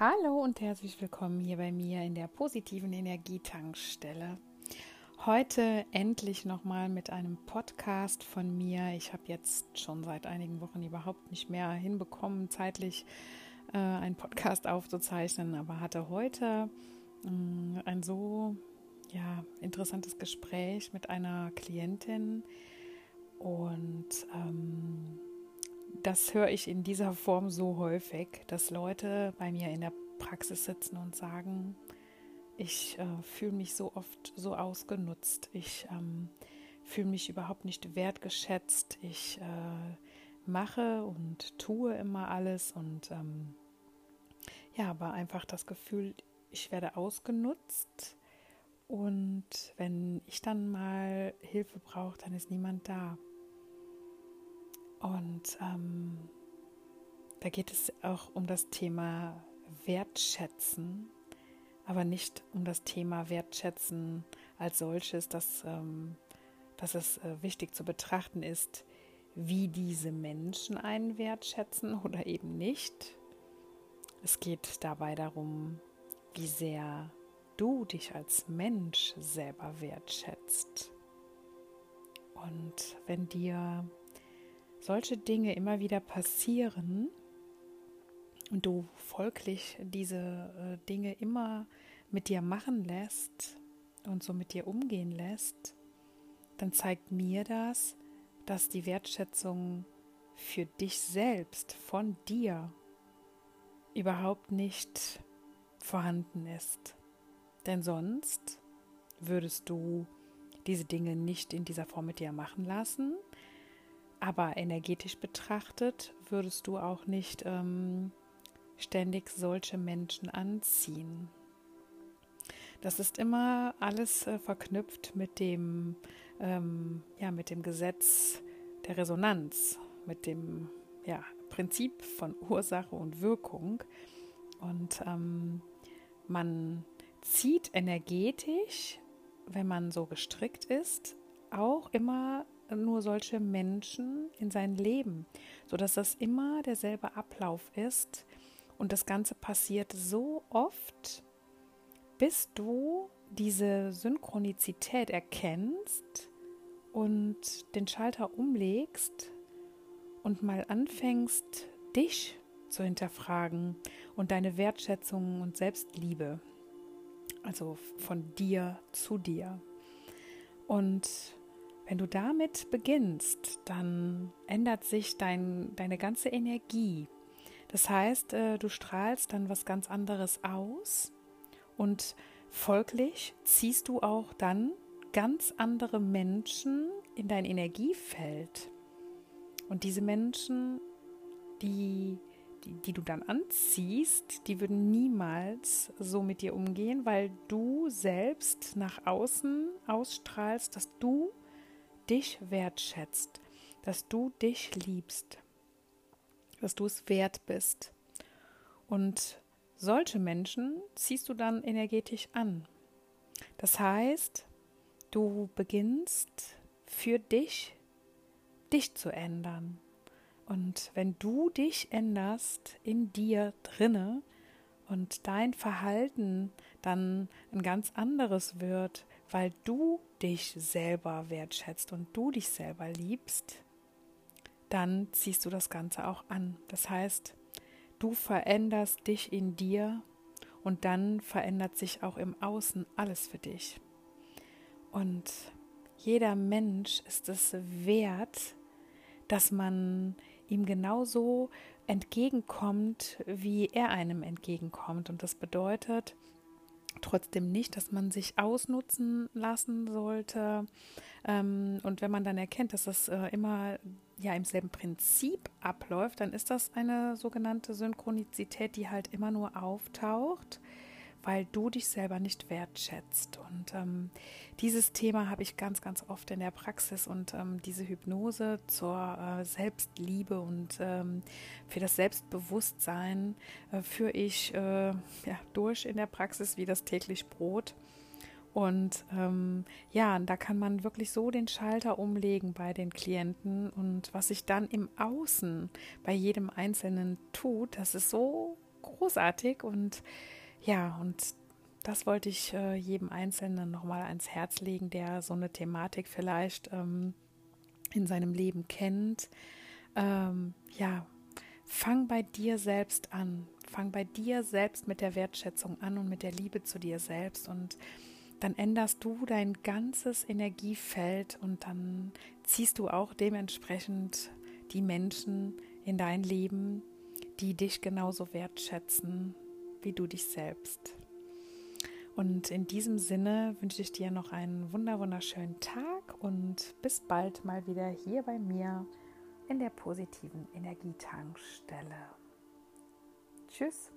Hallo und herzlich willkommen hier bei mir in der positiven Energietankstelle. Heute endlich nochmal mit einem Podcast von mir. Ich habe jetzt schon seit einigen Wochen überhaupt nicht mehr hinbekommen, zeitlich äh, einen Podcast aufzuzeichnen, aber hatte heute äh, ein so ja, interessantes Gespräch mit einer Klientin und ähm, das höre ich in dieser Form so häufig, dass Leute bei mir in der Praxis sitzen und sagen, ich äh, fühle mich so oft so ausgenutzt, ich ähm, fühle mich überhaupt nicht wertgeschätzt, ich äh, mache und tue immer alles und ähm, ja, aber einfach das Gefühl, ich werde ausgenutzt. Und wenn ich dann mal Hilfe brauche, dann ist niemand da. Und ähm, da geht es auch um das Thema Wertschätzen, aber nicht um das Thema Wertschätzen als solches, dass, ähm, dass es äh, wichtig zu betrachten ist, wie diese Menschen einen wertschätzen oder eben nicht. Es geht dabei darum, wie sehr du dich als Mensch selber wertschätzt. Und wenn dir solche Dinge immer wieder passieren und du folglich diese äh, Dinge immer mit dir machen lässt und so mit dir umgehen lässt, dann zeigt mir das, dass die Wertschätzung für dich selbst, von dir, überhaupt nicht vorhanden ist. Denn sonst würdest du diese Dinge nicht in dieser Form mit dir machen lassen, aber energetisch betrachtet würdest du auch nicht ähm, ständig solche Menschen anziehen. Das ist immer alles äh, verknüpft mit dem, ähm, ja, mit dem Gesetz der Resonanz, mit dem ja, Prinzip von Ursache und Wirkung. Und ähm, man zieht energetisch, wenn man so gestrickt ist, auch immer nur solche Menschen in sein Leben, sodass das immer derselbe Ablauf ist. Und das Ganze passiert so oft, bis du diese Synchronizität erkennst und den Schalter umlegst und mal anfängst, dich zu hinterfragen und deine Wertschätzung und Selbstliebe, also von dir zu dir. Und wenn du damit beginnst, dann ändert sich dein, deine ganze Energie. Das heißt, äh, du strahlst dann was ganz anderes aus und folglich ziehst du auch dann ganz andere Menschen in dein Energiefeld. Und diese Menschen, die, die, die du dann anziehst, die würden niemals so mit dir umgehen, weil du selbst nach außen ausstrahlst, dass du dich wertschätzt, dass du dich liebst, dass du es wert bist. Und solche Menschen ziehst du dann energetisch an. Das heißt, du beginnst für dich, dich zu ändern. Und wenn du dich änderst in dir drinne und dein Verhalten dann ein ganz anderes wird, weil du dich selber wertschätzt und du dich selber liebst, dann ziehst du das Ganze auch an. Das heißt, du veränderst dich in dir und dann verändert sich auch im Außen alles für dich. Und jeder Mensch ist es wert, dass man ihm genauso entgegenkommt, wie er einem entgegenkommt. Und das bedeutet, trotzdem nicht, dass man sich ausnutzen lassen sollte. Ähm, und wenn man dann erkennt, dass das äh, immer ja im selben Prinzip abläuft, dann ist das eine sogenannte Synchronizität, die halt immer nur auftaucht weil du dich selber nicht wertschätzt. Und ähm, dieses Thema habe ich ganz, ganz oft in der Praxis und ähm, diese Hypnose zur äh, Selbstliebe und ähm, für das Selbstbewusstsein äh, führe ich äh, ja, durch in der Praxis wie das täglich Brot. Und ähm, ja, da kann man wirklich so den Schalter umlegen bei den Klienten und was sich dann im Außen bei jedem Einzelnen tut, das ist so großartig und ja, und das wollte ich äh, jedem Einzelnen nochmal ans Herz legen, der so eine Thematik vielleicht ähm, in seinem Leben kennt. Ähm, ja, fang bei dir selbst an. Fang bei dir selbst mit der Wertschätzung an und mit der Liebe zu dir selbst und dann änderst du dein ganzes Energiefeld und dann ziehst du auch dementsprechend die Menschen in dein Leben, die dich genauso wertschätzen wie du dich selbst. Und in diesem Sinne wünsche ich dir noch einen wunder wunderschönen Tag und bis bald mal wieder hier bei mir in der positiven Energietankstelle. Tschüss.